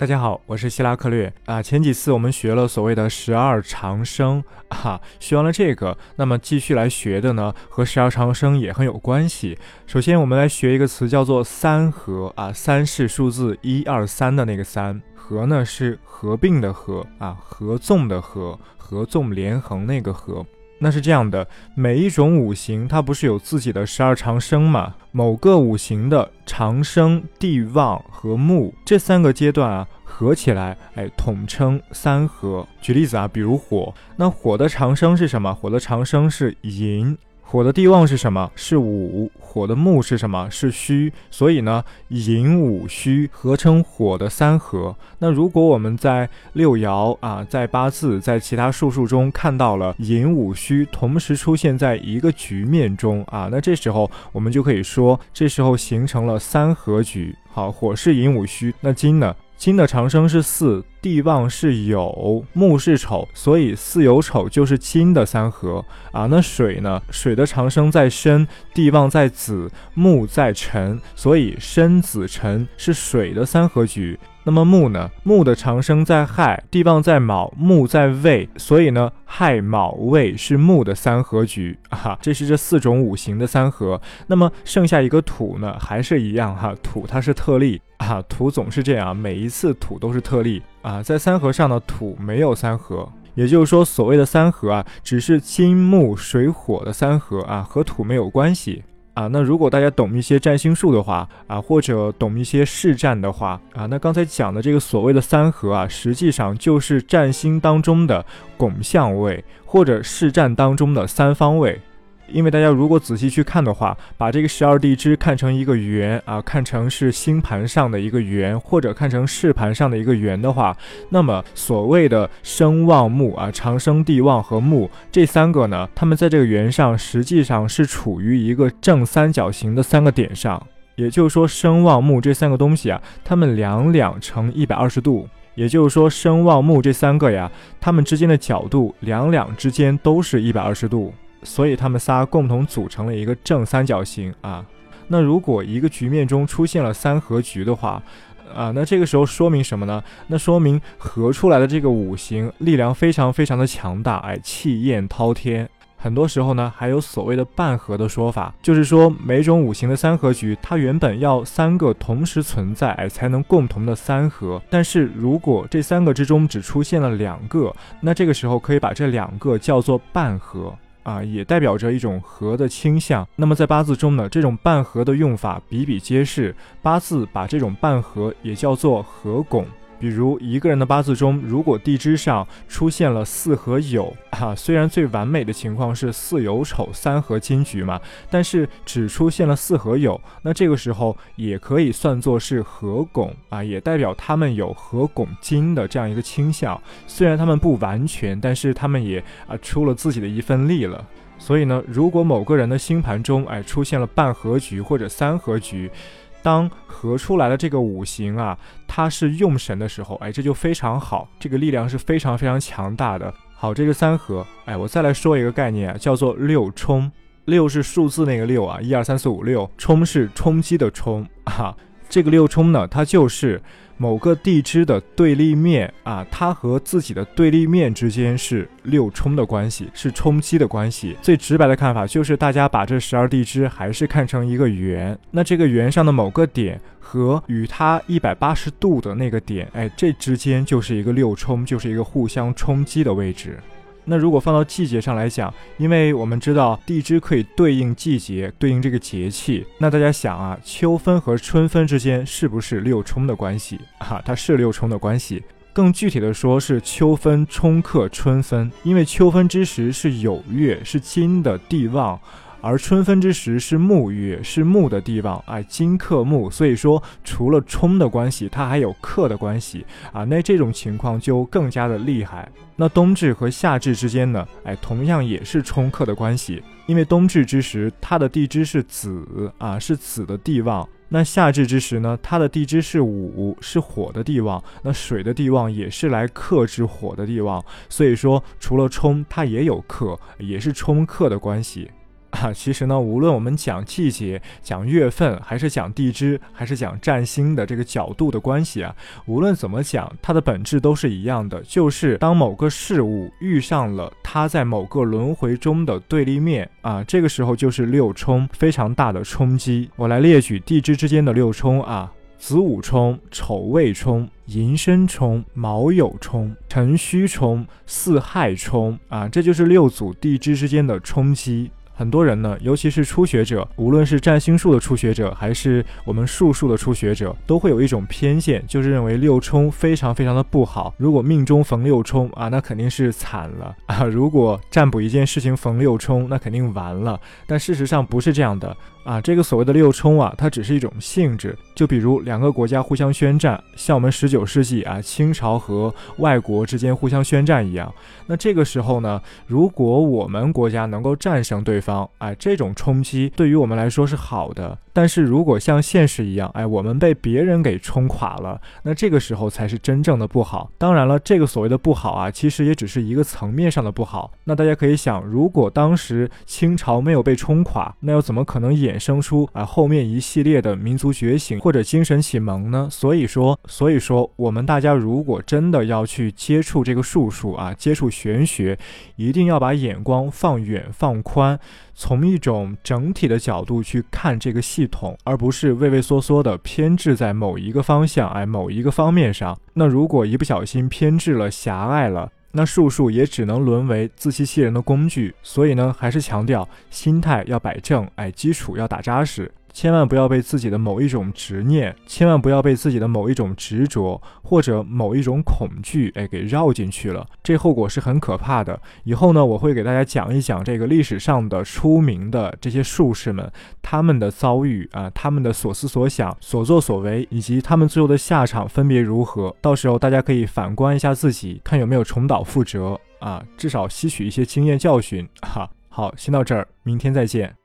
大家好，我是希拉克略啊。前几次我们学了所谓的十二长生啊，学完了这个，那么继续来学的呢，和十二长生也很有关系。首先，我们来学一个词，叫做三合啊。三是数字一二三的那个三，合呢是合并的合啊，合纵的合，合纵连横那个合。那是这样的，每一种五行它不是有自己的十二长生嘛？某个五行的长生、地旺和木这三个阶段啊，合起来，哎，统称三合。举例子啊，比如火，那火的长生是什么？火的长生是寅。火的地旺是什么？是午。火的木是什么？是戌。所以呢，寅午戌合成火的三合。那如果我们在六爻啊，在八字，在其他术数中看到了寅午戌同时出现在一个局面中啊，那这时候我们就可以说，这时候形成了三合局。好，火是寅午戌，那金呢？金的长生是巳，地旺是酉，木是丑，所以巳酉丑就是金的三合啊。那水呢？水的长生在申，地旺在子，木在辰，所以申子辰是水的三合局。那么木呢？木的长生在亥，地旺在卯，木在未，所以呢，亥卯未是木的三合局啊。这是这四种五行的三合。那么剩下一个土呢，还是一样哈，土它是特例啊，土总是这样，每一次土都是特例啊。在三合上的土没有三合，也就是说，所谓的三合啊，只是金木水火的三合啊，和土没有关系。啊，那如果大家懂一些占星术的话啊，或者懂一些市占的话啊，那刚才讲的这个所谓的三合啊，实际上就是占星当中的拱相位，或者市占当中的三方位。因为大家如果仔细去看的话，把这个十二地支看成一个圆啊，看成是星盘上的一个圆，或者看成市盘上的一个圆的话，那么所谓的生旺木啊，长生地旺和木这三个呢，它们在这个圆上实际上是处于一个正三角形的三个点上，也就是说生旺木这三个东西啊，它们两两成一百二十度，也就是说生旺木这三个呀，它们之间的角度两两之间都是一百二十度。所以他们仨共同组成了一个正三角形啊。那如果一个局面中出现了三合局的话，啊，那这个时候说明什么呢？那说明合出来的这个五行力量非常非常的强大，哎，气焰滔天。很多时候呢，还有所谓的半合的说法，就是说每种五行的三合局，它原本要三个同时存在，哎，才能共同的三合。但是如果这三个之中只出现了两个，那这个时候可以把这两个叫做半合。啊，也代表着一种合的倾向。那么在八字中呢，这种半合的用法比比皆是。八字把这种半合也叫做合拱。比如一个人的八字中，如果地支上出现了四合酉，哈，虽然最完美的情况是四酉丑三合金局嘛，但是只出现了四合酉，那这个时候也可以算作是合拱啊，也代表他们有合拱金的这样一个倾向。虽然他们不完全，但是他们也啊出了自己的一份力了。所以呢，如果某个人的星盘中哎出现了半合局或者三合局，当合出来的这个五行啊，它是用神的时候，哎，这就非常好，这个力量是非常非常强大的。好，这是三合，哎，我再来说一个概念，叫做六冲。六是数字那个六啊，一二三四五六，冲是冲击的冲啊。这个六冲呢，它就是某个地支的对立面啊，它和自己的对立面之间是六冲的关系，是冲击的关系。最直白的看法就是，大家把这十二地支还是看成一个圆，那这个圆上的某个点和与它一百八十度的那个点，哎，这之间就是一个六冲，就是一个互相冲击的位置。那如果放到季节上来讲，因为我们知道地支可以对应季节，对应这个节气。那大家想啊，秋分和春分之间是不是六冲的关系哈？它是六冲的关系。更具体的说，是秋分冲克春分，因为秋分之时是有月，是金的地旺。而春分之时是木月，是木的地方，哎，金克木，所以说除了冲的关系，它还有克的关系啊。那这种情况就更加的厉害。那冬至和夏至之间呢，哎，同样也是冲克的关系，因为冬至之时它的地支是子啊，是子的地旺；那夏至之时呢，它的地支是午，是火的地旺。那水的地旺也是来克制火的地旺，所以说除了冲，它也有克，也是冲克的关系。啊，其实呢，无论我们讲季节、讲月份，还是讲地支，还是讲占星的这个角度的关系啊，无论怎么讲，它的本质都是一样的，就是当某个事物遇上了它在某个轮回中的对立面啊，这个时候就是六冲非常大的冲击。我来列举地支之间的六冲啊。子午冲、丑未冲、寅申冲、卯酉冲、辰戌冲、巳亥冲啊，这就是六组地支之间的冲击。很多人呢，尤其是初学者，无论是占星术的初学者，还是我们术数的初学者，都会有一种偏见，就是认为六冲非常非常的不好。如果命中逢六冲啊，那肯定是惨了 啊！如果占卜一件事情逢六冲，那肯定完了。但事实上不是这样的啊，这个所谓的六冲啊，它只是一种性质。就比如两个国家互相宣战，像我们十九世纪啊，清朝和外国之间互相宣战一样。那这个时候呢，如果我们国家能够战胜对方，哎，这种冲击对于我们来说是好的。但是如果像现实一样，哎，我们被别人给冲垮了，那这个时候才是真正的不好。当然了，这个所谓的不好啊，其实也只是一个层面上的不好。那大家可以想，如果当时清朝没有被冲垮，那又怎么可能衍生出啊后面一系列的民族觉醒或者精神启蒙呢？所以说，所以说，我们大家如果真的要去接触这个术数啊，接触玄学，一定要把眼光放远放宽。从一种整体的角度去看这个系统，而不是畏畏缩缩的偏执在某一个方向，哎，某一个方面上。那如果一不小心偏执了、狭隘了，那术数也只能沦为自欺欺人的工具。所以呢，还是强调心态要摆正，哎，基础要打扎实。千万不要被自己的某一种执念，千万不要被自己的某一种执着或者某一种恐惧，哎，给绕进去了，这后果是很可怕的。以后呢，我会给大家讲一讲这个历史上的出名的这些术士们，他们的遭遇啊，他们的所思所想、所作所为，以及他们最后的下场分别如何。到时候大家可以反观一下自己，看有没有重蹈覆辙啊，至少吸取一些经验教训。哈，好，先到这儿，明天再见。